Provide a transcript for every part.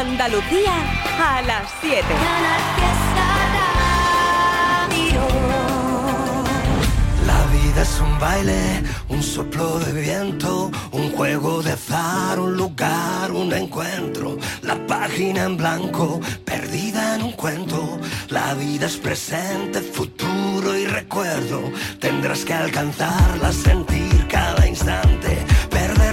Andalucía a las 7. La vida es un baile, un soplo de viento, un juego de azar, un lugar, un encuentro. La página en blanco, perdida en un cuento. La vida es presente, futuro y recuerdo. Tendrás que alcanzarla, sentir cada instante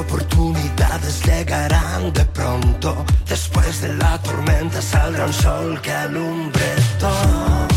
oportunidades llegarán de pronto. Después de la tormenta saldrá un sol que alumbre todo.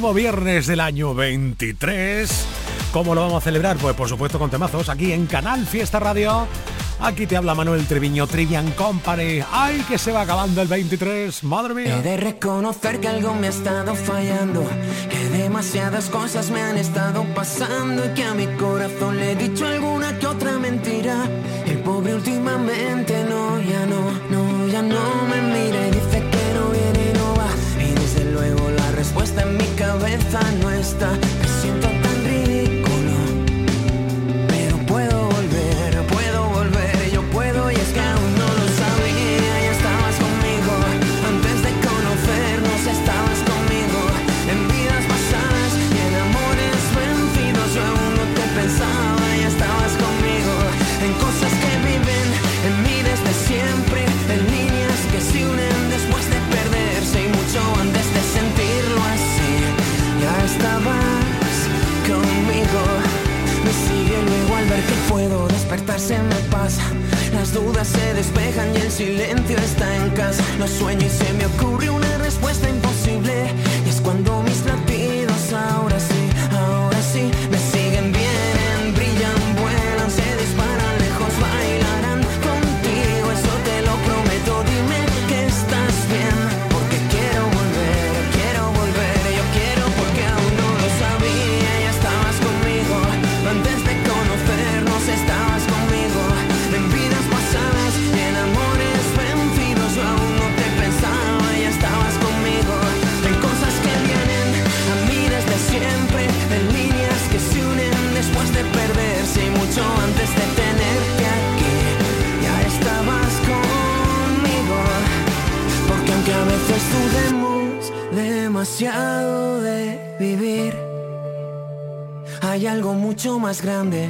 último viernes del año 23. ¿Cómo lo vamos a celebrar? Pues por supuesto con temazos aquí en Canal Fiesta Radio. Aquí te habla Manuel Treviño, Trivian Company. ¡Ay, que se va acabando el 23! ¡Madre mía! He de reconocer que algo me ha estado fallando. Que demasiadas cosas me han estado pasando. Y que a mi corazón le he dicho alguna que otra mentira. El pobre últimamente time. más grande.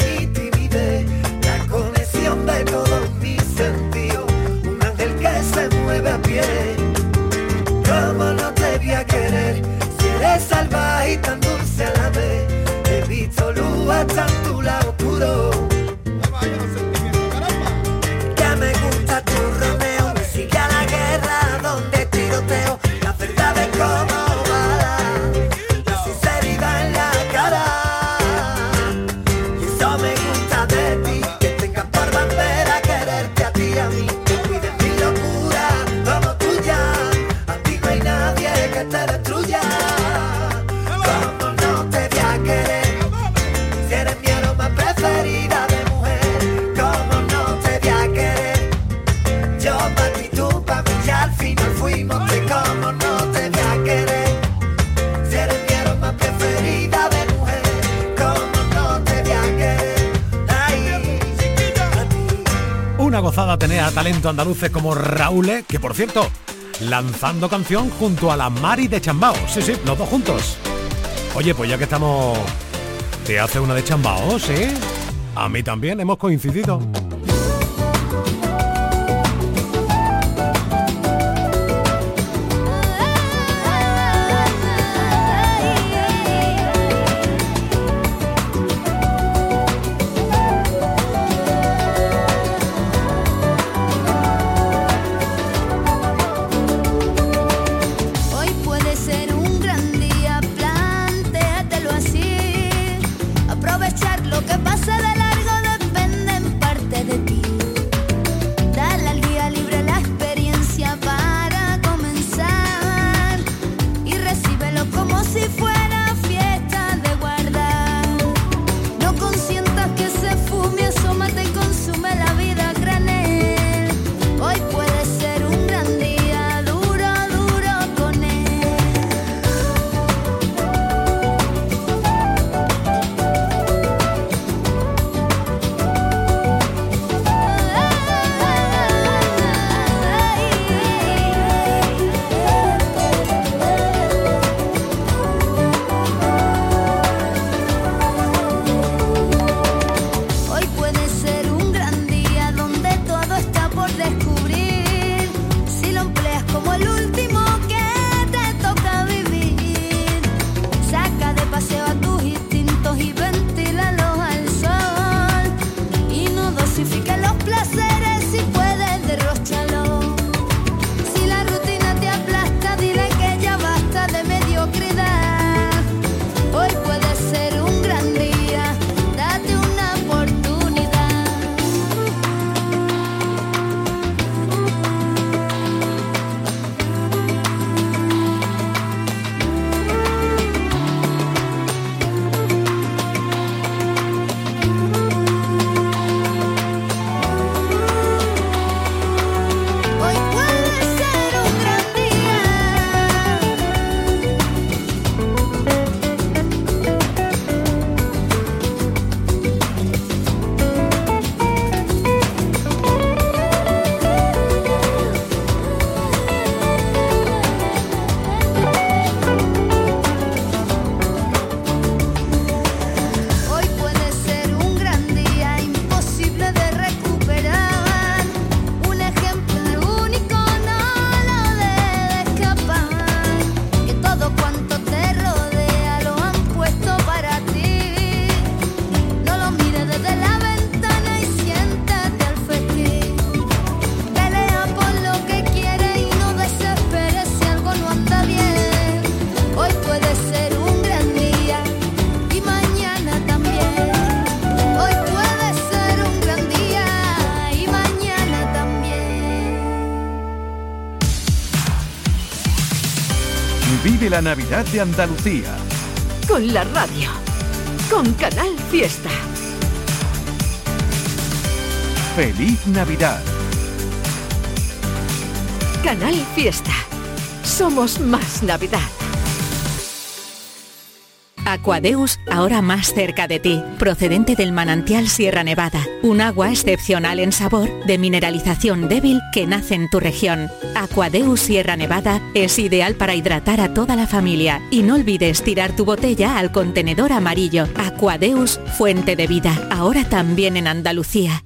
andaluces como Raúl, e, que por cierto, lanzando canción junto a la Mari de Chambao. Sí, sí, los dos juntos. Oye, pues ya que estamos... ¿Te hace una de Chambao, sí? A mí también hemos coincidido. La Navidad de Andalucía. Con la radio. Con Canal Fiesta. Feliz Navidad. Canal Fiesta. Somos más Navidad. Aquadeus, ahora más cerca de ti, procedente del manantial Sierra Nevada, un agua excepcional en sabor, de mineralización débil que nace en tu región. Aquadeus Sierra Nevada es ideal para hidratar a toda la familia y no olvides tirar tu botella al contenedor amarillo. Aquadeus, fuente de vida, ahora también en Andalucía.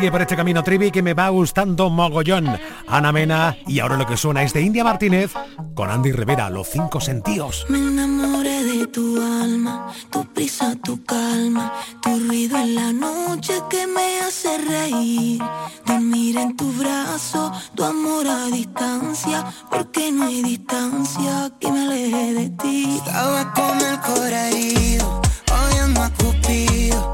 sigue, por este camino trivi que me va gustando mogollón. Ana Mena y ahora lo que suena es de India Martínez con Andy Rivera, Los Cinco Sentidos. Me enamoré de tu alma, tu prisa, tu calma, tu ruido en la noche que me hace reír. Dormir en tu brazo, tu amor a distancia, porque no hay distancia que me aleje de ti. Estaba con el corazón herido, oyendo a Cupido,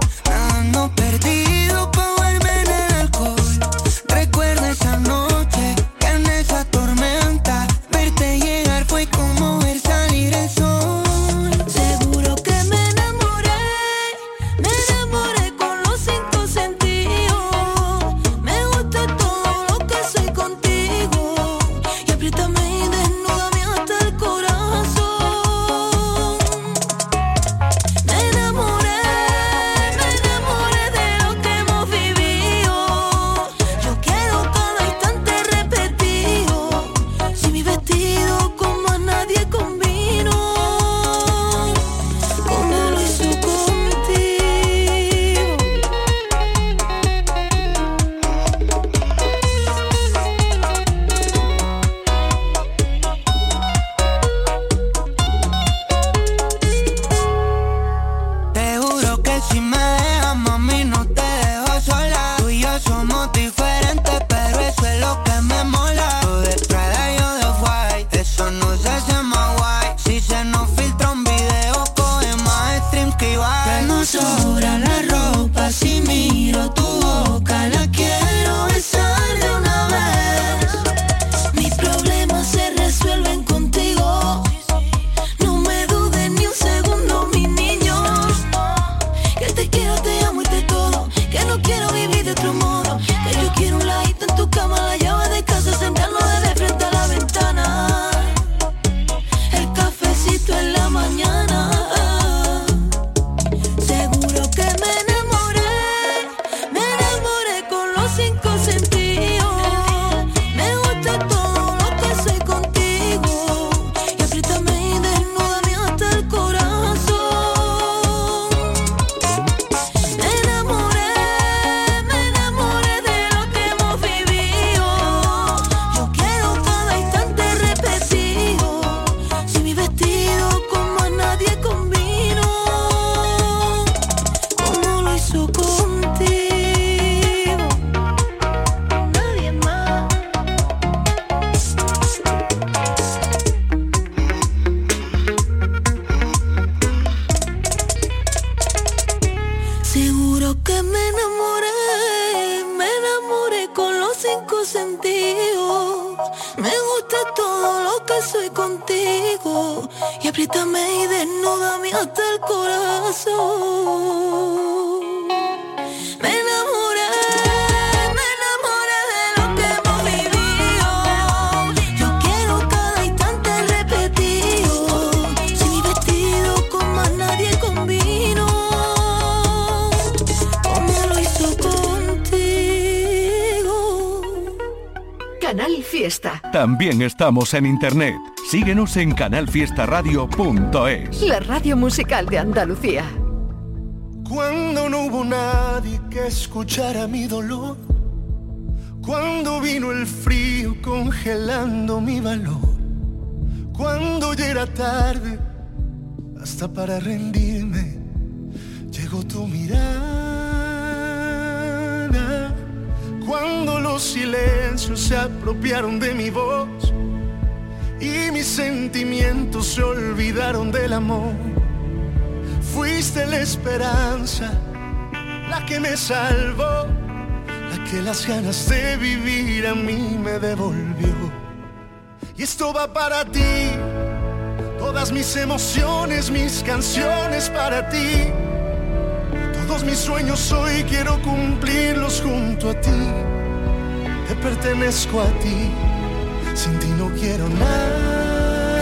También estamos en internet. Síguenos en canalfiestaradio.es. La radio musical de Andalucía. Cuando no hubo nadie que escuchara mi dolor, cuando vino el frío congelando mi valor, cuando ya era tarde, hasta para rendirme, llegó tu mirada. Cuando los silencios se apropiaron de mi voz y mis sentimientos se olvidaron del amor. Fuiste la esperanza, la que me salvó, la que las ganas de vivir a mí me devolvió. Y esto va para ti, todas mis emociones, mis canciones para ti. Todos mis sueños hoy quiero cumplirlos junto a ti. Te pertenezco a ti, sin ti no quiero nada.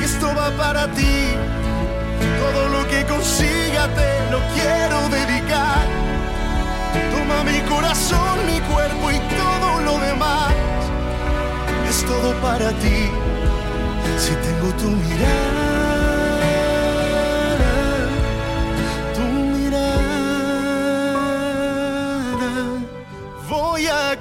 Y esto va para ti. Todo lo que consiga te lo quiero dedicar. Toma mi corazón, mi cuerpo y todo lo demás. Es todo para ti. Si tengo tu mirada,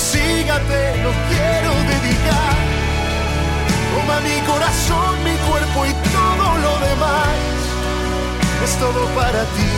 Lo que consiga te lo quiero dedicar. Toma mi corazón, mi cuerpo y todo lo demás. Es todo para ti,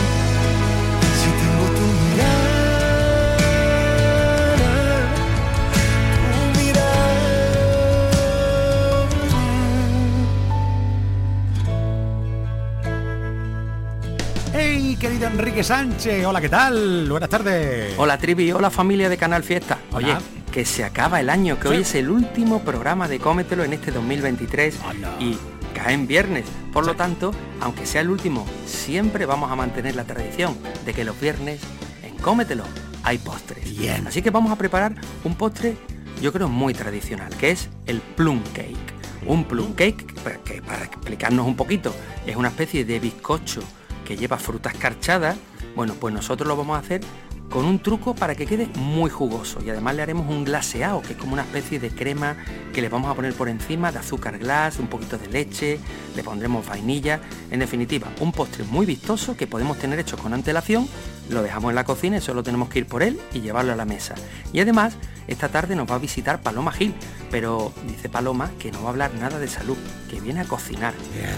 Enrique Sánchez! Hola, ¿qué tal? Buenas tardes. Hola Trivi, hola familia de Canal Fiesta. Oye, Hola. que se acaba el año, que Sí. hoy es el último programa de Cómetelo en este 2023 Anda. y cae en viernes. Por lo tanto, aunque sea el último, siempre vamos a mantener la tradición de que los viernes en Cómetelo hay postres. Bien. Así que vamos a preparar un postre, yo creo muy tradicional, que es el plum cake. Un plum cake, para- que para explicarnos un poquito, es una especie de bizcocho que lleva frutas escarchadas. Bueno, pues nosotros lo vamos a hacer con un truco para que quede muy jugoso y además le haremos un glaseado, que es como una especie de crema que le vamos a poner por encima de azúcar glass, un poquito de leche, le pondremos vainilla, en definitiva, un postre muy vistoso que podemos tener hecho con antelación, lo dejamos en la cocina y solo tenemos que ir por él y llevarlo a la mesa. Y además, esta tarde nos va a visitar Paloma Gil, pero dice Paloma que no va a hablar nada de salud, que viene a cocinar.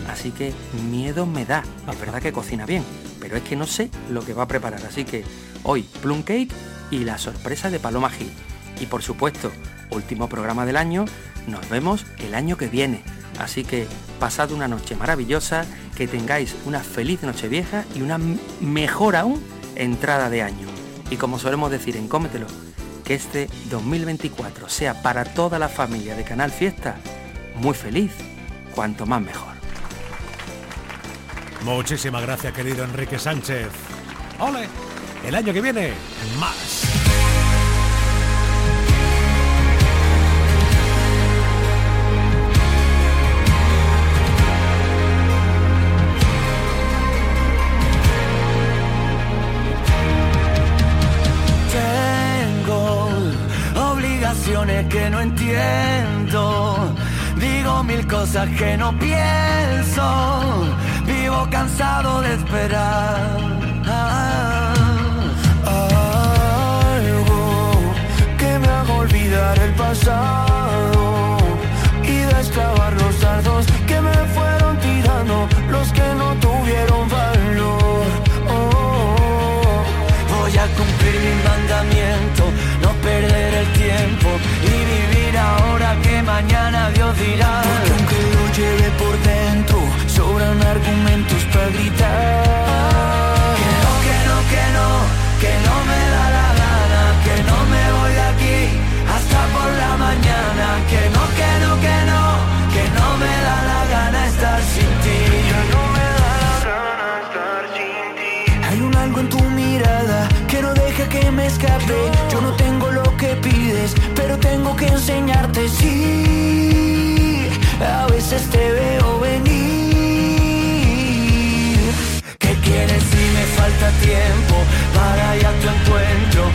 Así que miedo me da. Es verdad que cocina bien, pero es que no sé lo que va a preparar. Así que hoy plum cake y la sorpresa de Paloma Gil. Y por supuesto, último programa del año, nos vemos el año que viene. Así que pasad una noche maravillosa, que tengáis una feliz noche vieja y una mejor aún entrada de año. Y como solemos decir en Cómetelo, que este 2024 sea para toda la familia de Canal Fiesta muy feliz, cuanto más mejor. Muchísimas gracias, querido Enrique Sánchez. ¡Ole! El año que viene, más. Tengo obligaciones que no entiendo, digo mil cosas que no pienso Cansado de esperar. Algo que me haga olvidar el pasado y desclavar los dardos que me fueron tirando los que no tuvieron valor. Oh, voy a cumplir mi mandamiento, no perder el tiempo y vivir ahora que mañana Dios dirá. Porque aunque lo lleve por dentro, sobran argumentos Que no, que no, que no, que no me da la gana, que no me voy de aquí hasta por la mañana. Que no, que no, que no, que no me da la gana estar sin ti. Que no me da la gana estar sin ti. Hay un algo en tu mirada que no deja que me escape. Yo no tengo lo que pides, pero tengo que enseñarte. Sí, a veces te veo venir. Tiempo para ir a tu encuentro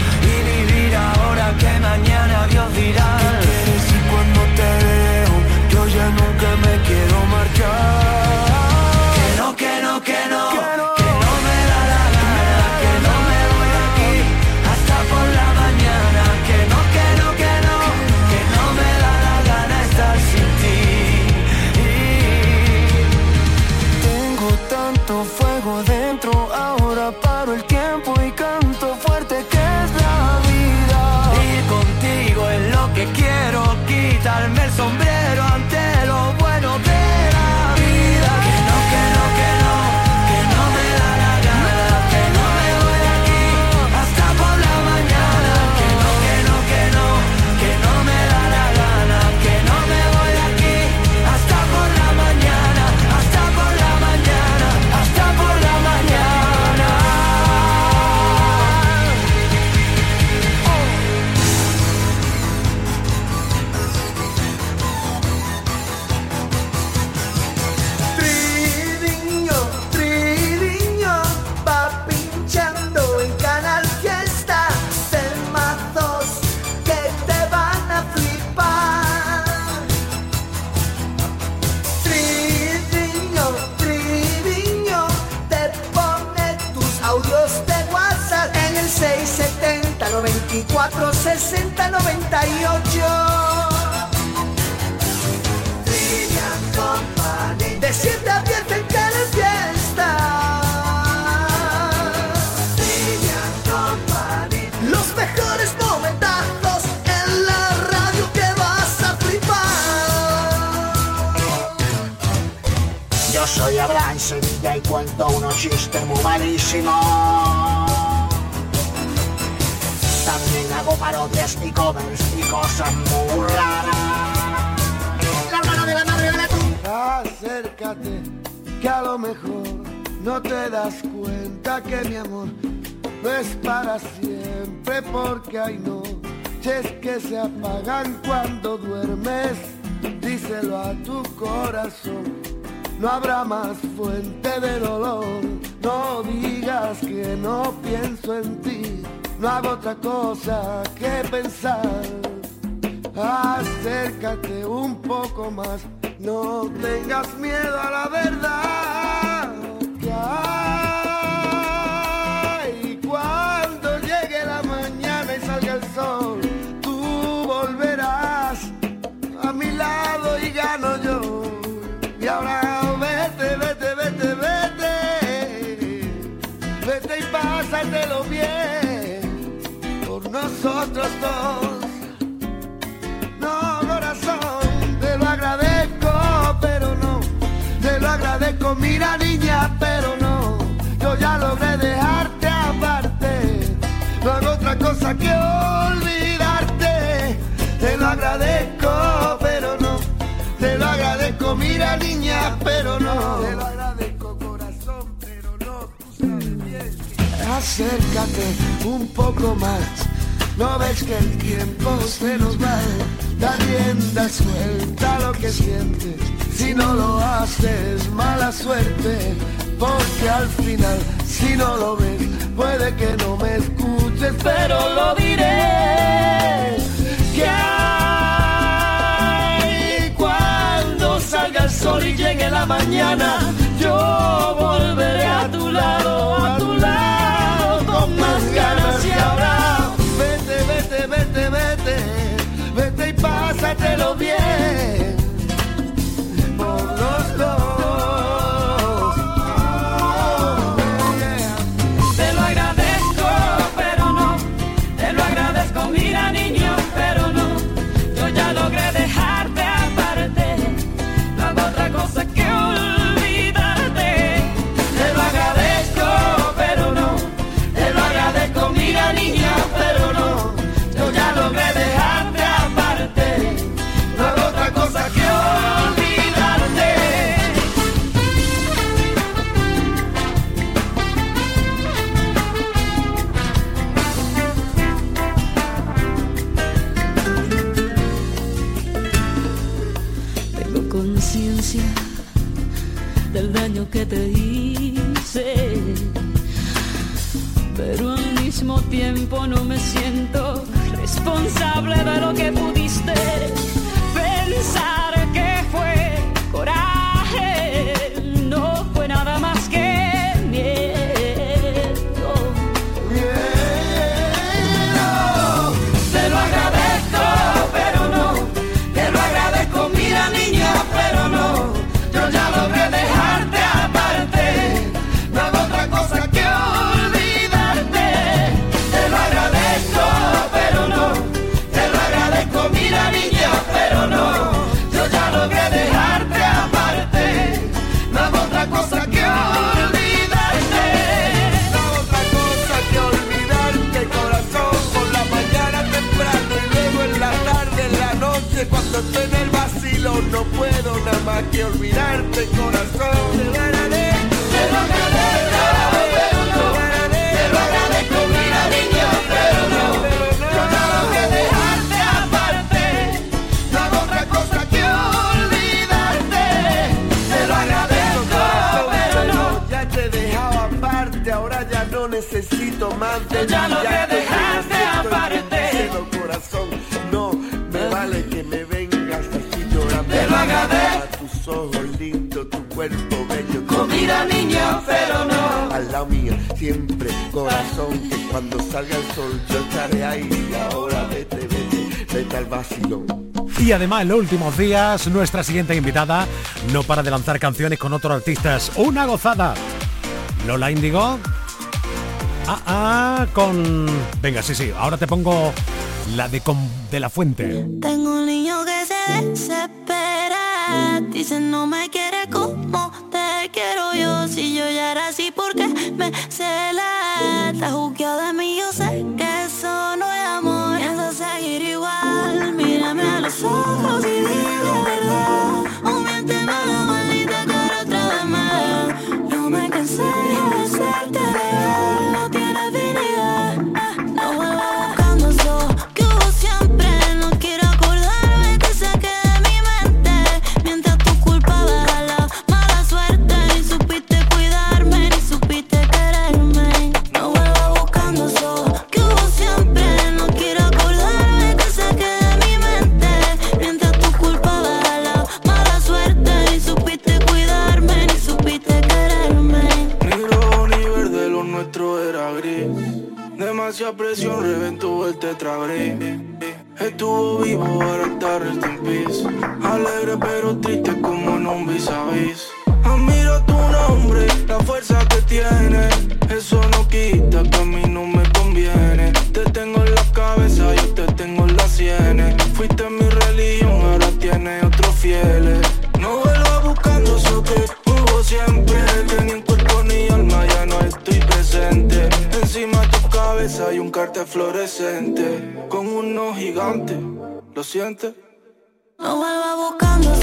no habrá más fuente de dolor. No digas que no pienso en ti, no hago otra cosa que pensar. Acércate un poco más, no tengas miedo a la verdad. Mira niña, pero no. Yo ya logré dejarte aparte. No hago otra cosa que olvidarte. Te lo agradezco, pero no. Te lo agradezco, mira niña, pero no. Te lo agradezco, corazón, pero no. Tú sabes bien. Acércate un poco más. No ves que el tiempo se nos va. Da rienda suelta lo que sientes. Si no lo haces, mala suerte, porque al final, si no lo ves, puede que no me escuches, pero lo diré. Que cuando salga el sol y llegue la mañana, yo volveré a tu lado, a tu lado, con más ganas y habrá. Vete, vete, vete, vete, vete y pásatelo bien. amante. Ya no ya te dejaste aparecer. corazón, no me vale que me vengas aquí llorando. Te lo agradezco. A tus ojos lindos, tu cuerpo bello. Comida niña, pero no. A la mía, siempre corazón, que cuando salga el sol yo estaré ahí. Y ahora vete, vete, vete al vacilón. Y además en los últimos días nuestra siguiente invitada no para de lanzar canciones con otros artistas. Una gozada. Lola Indigo Ah, ah, con. Venga, sí, sí, ahora te pongo la de, con... de la fuente. Tengo un niño que se desespera. Dice, no me quiere como te quiero yo. Si yo ya era así, porque me cela? Está juzgado de mí, yo sé que eso no es amor. Seguir igual. Mírame a los ojos y dime. ahora está rest in peace. Alegre pero triste ¿Lo sientes? No vuelva buscando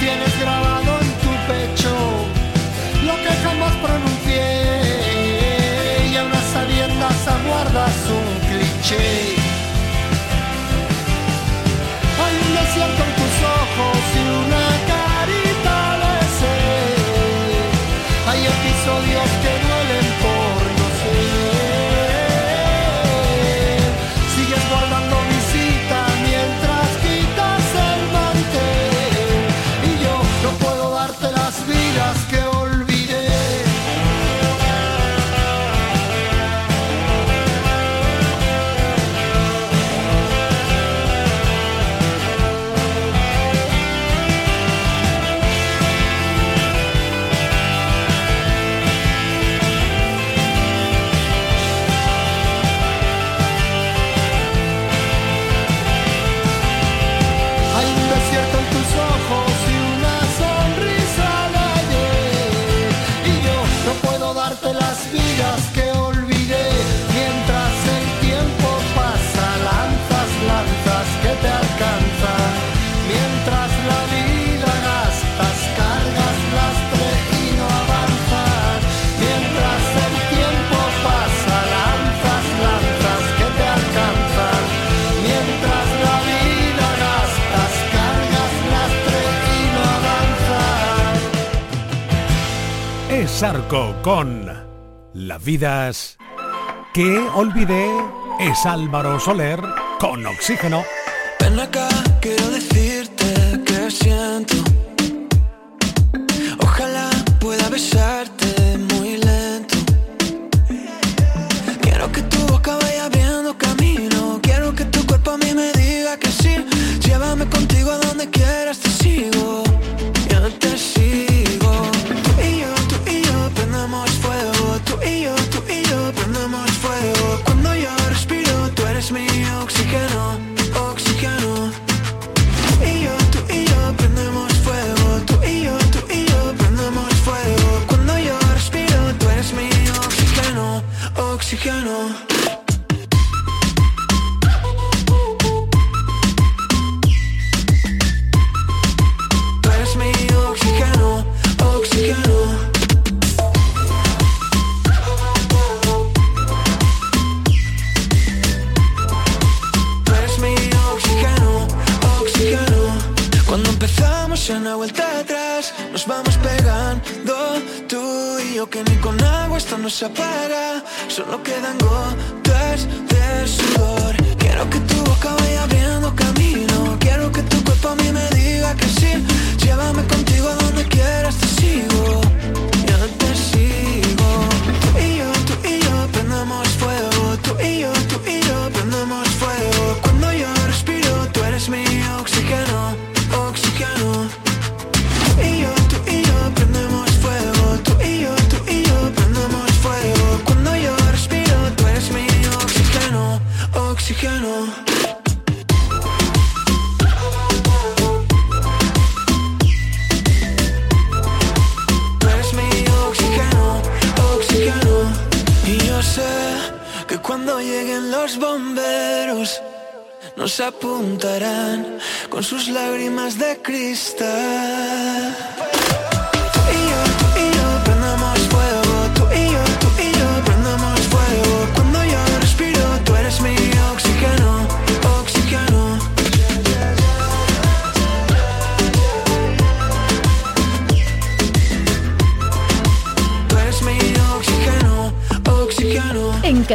tienes grabado en tu pecho lo que jamás pronuncié y a unas sabiendas aguardas un cliché. Hay un desierto en tus ojos y una carita de sed. Hay episodios Sarco con Las vidas que olvidé es Álvaro Soler con oxígeno.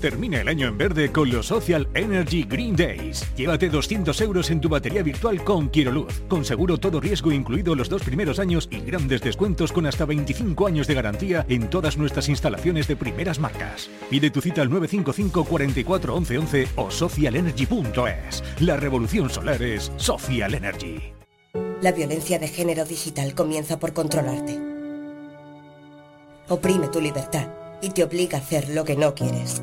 Termina el año en verde con los Social Energy Green Days. Llévate 200 euros en tu batería virtual con Quiroluz, con seguro todo riesgo incluido los dos primeros años y grandes descuentos con hasta 25 años de garantía en todas nuestras instalaciones de primeras marcas. Pide tu cita al 955 44 11 11 o socialenergy.es. La revolución solar es Social Energy. La violencia de género digital comienza por controlarte. Oprime tu libertad y te obliga a hacer lo que no quieres.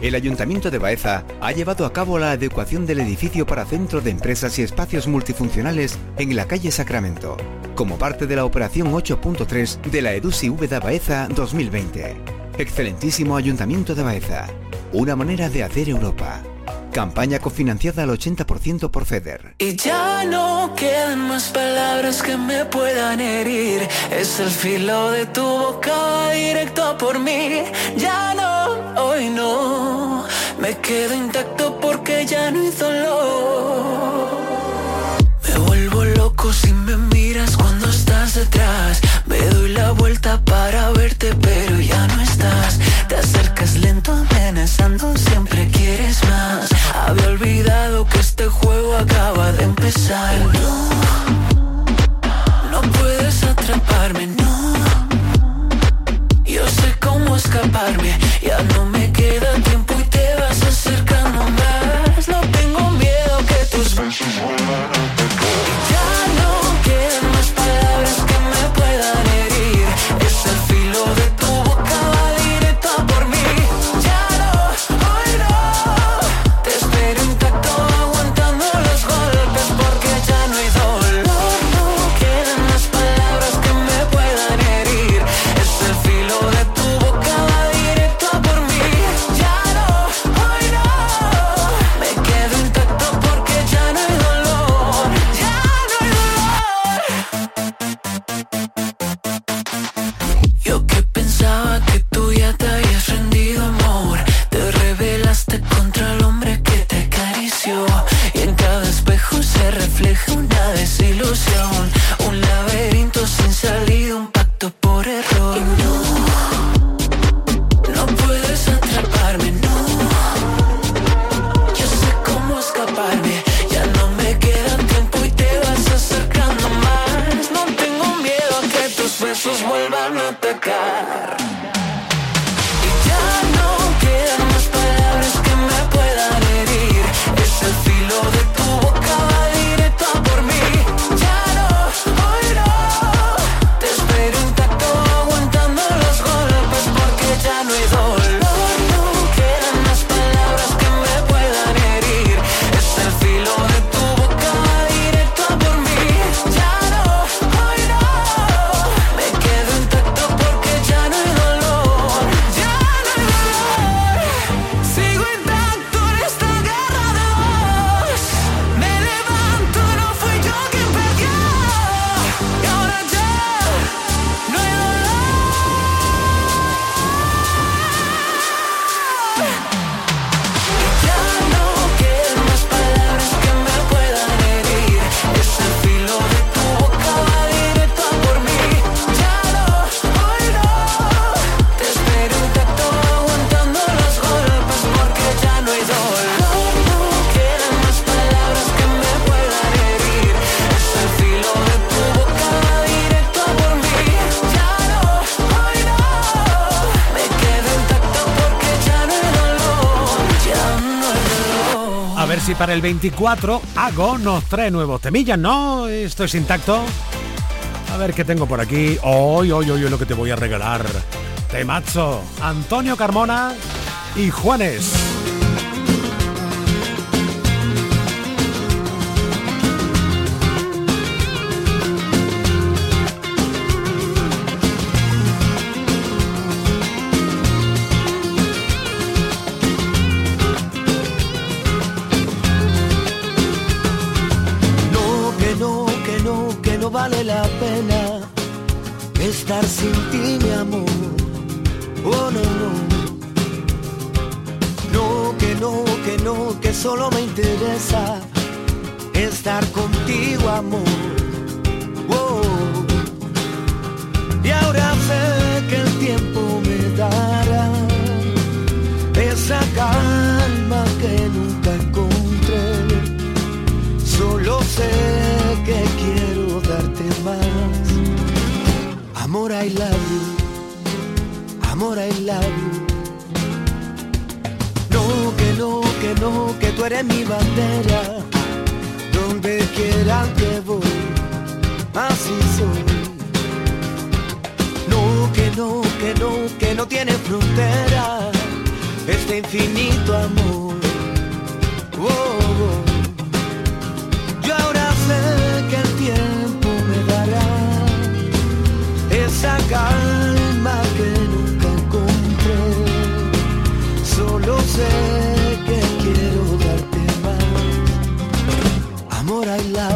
El Ayuntamiento de Baeza ha llevado a cabo la adecuación del edificio para centro de empresas y espacios multifuncionales en la calle Sacramento, como parte de la operación 8.3 de la EDUSI Úbeda Baeza 2020. Excelentísimo Ayuntamiento de Baeza, una manera de hacer Europa. Campaña cofinanciada al 80% por FEDER. Y ya no quedan más palabras que me puedan herir. Es el filo de tu boca directo por mí. Ya no, hoy no. Me quedo intacto porque ya no hay dolor. Me vuelvo loco si me miras cuando estás detrás. Me doy la vuelta para verte, pero ya no estás. Te acercas lento, amenazando, siempre quieres más. Había olvidado que este juego acaba de empezar. No, no puedes atraparme, no. Escaparme, ya no me queda tiempo el 24 Hago nos trae nuevos temillas, ¿no? Esto es intacto. A ver qué tengo por aquí. Hoy, hoy, hoy, lo que te voy a regalar. Temazo. Antonio Carmona y Juanes. No, que no, que no, que tú eres mi bandera. Donde quiera que voy, así soy. No, que no, que no, que no tiene frontera. Este infinito amor. Oh, oh. Yo ahora sé que el tiempo me dará esa calma sé que quiero darte más. Amor, I love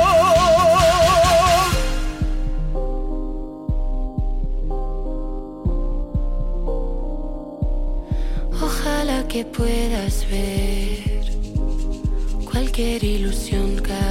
Que puedas ver cualquier ilusión caer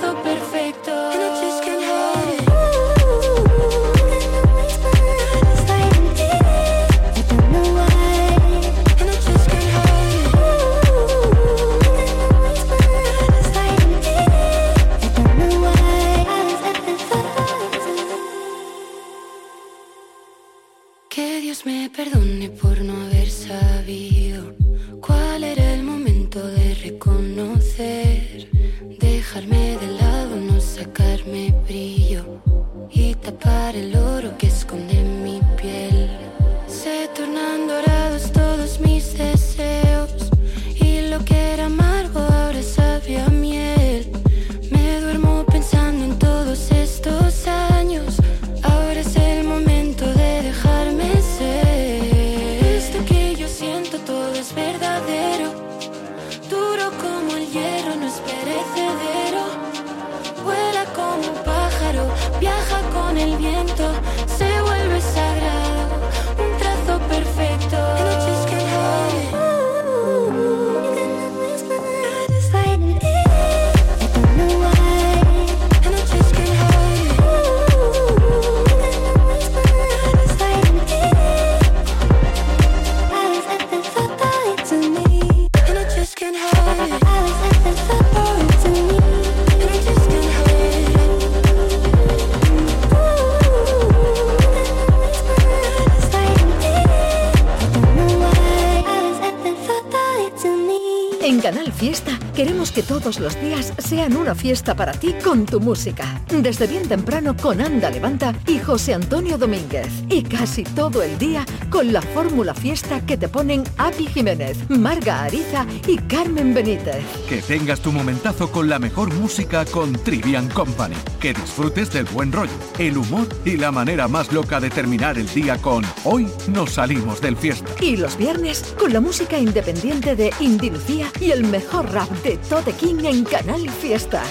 una fiesta para ti con tu música. Desde bien temprano con Anda Levanta y José Antonio Domínguez. Y casi todo el día con la fórmula fiesta que te ponen Api Jiménez, Marga Ariza y Carmen Benítez. Que tengas tu momentazo con la mejor música con Trivian Company. Que disfrutes del buen rollo, el humor y la manera más loca de terminar el día con Hoy nos salimos del fiesta. Y los viernes con la música independiente de Indy Lucía y el mejor rap de Tote King en Canal Fiesta.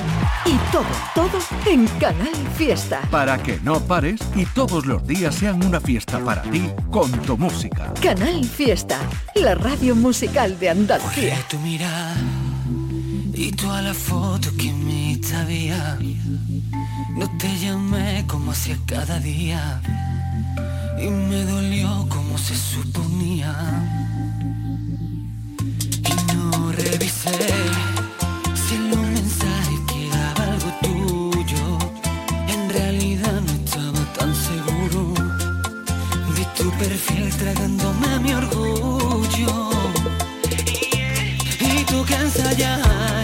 Y todo, todo en Canal Fiesta. Para que no pares y todos los días sean una fiesta para ti con tu música. Canal Fiesta, la radio musical de Andalucía. tu mirada y toda la foto que me había. No te llamé como hacía cada día y me dolió como se suponía. Y no revisé perfil tragándome mi orgullo. Y tú que ensayar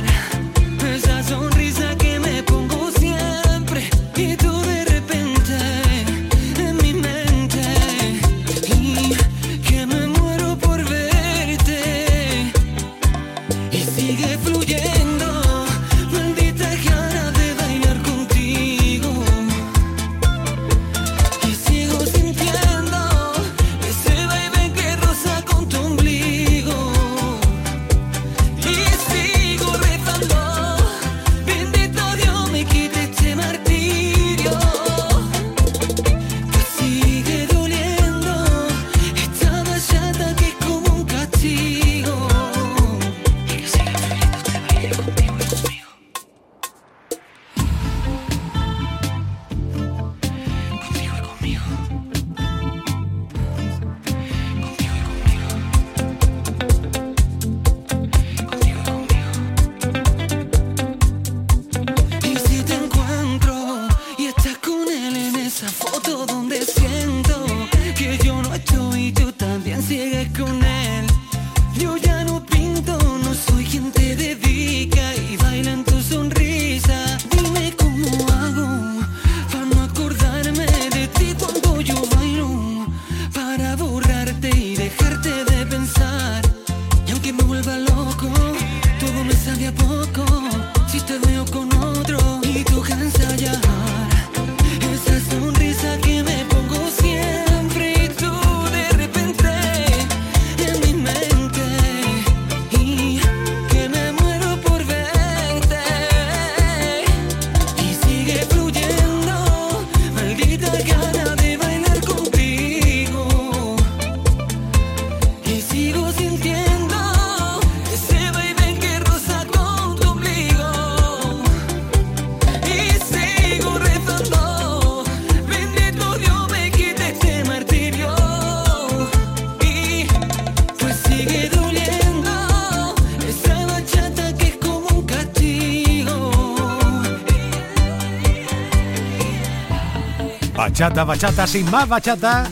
bachata, bachata, sin más bachata,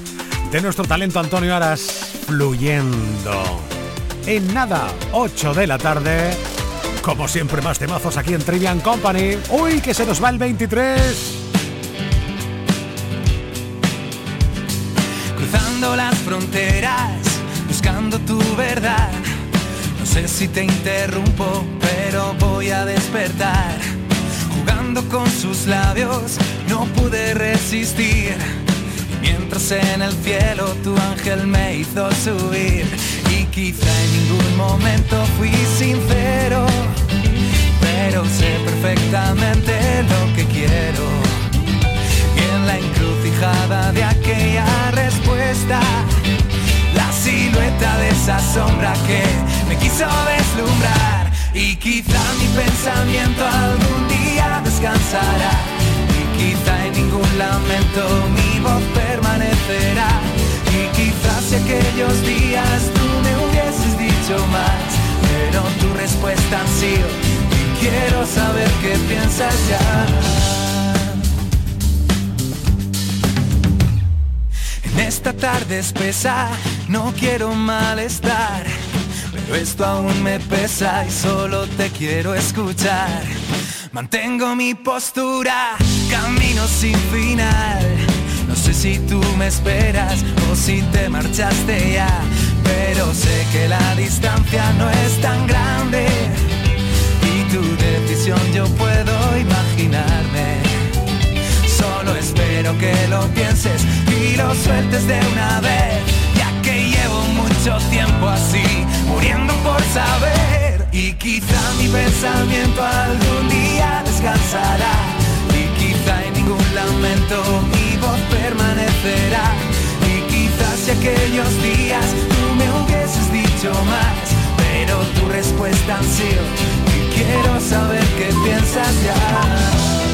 de nuestro talento Antonio Aras, fluyendo. En nada, 8 de la tarde, como siempre más temazos aquí en Trivian Company. Uy, que se nos va el 23. Cruzando las fronteras, buscando tu verdad. No sé si te interrumpo, pero voy a despertar con sus labios, no pude resistir. mientras en el cielo tu ángel me hizo subir, y quizá en ningún momento fui sincero, pero sé perfectamente lo que quiero. Y en la encrucijada de aquella respuesta, la silueta de esa sombra que me quiso deslumbrar. Y quizá mi pensamiento algún día descansará. Y quizá en ningún lamento mi voz permanecerá. Y quizás si aquellos días tú me hubieses dicho más. Pero tu respuesta ha sido, y quiero saber qué piensas ya. En esta tarde espesa no quiero malestar esto aún me pesa y solo te quiero escuchar. Mantengo mi postura, camino sin final. No sé si tú me esperas o si te marchaste ya, pero sé que la distancia no es tan grande y tu decisión yo puedo imaginarme. Solo espero que lo pienses y lo sueltes de una vez, mucho tiempo así muriendo por saber. Y quizá mi pensamiento algún día descansará. Y quizá en ningún lamento mi voz permanecerá. Y quizás si aquellos días tú me hubieses dicho más pero tu respuesta ha sido y quiero saber qué piensas ya